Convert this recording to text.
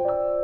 you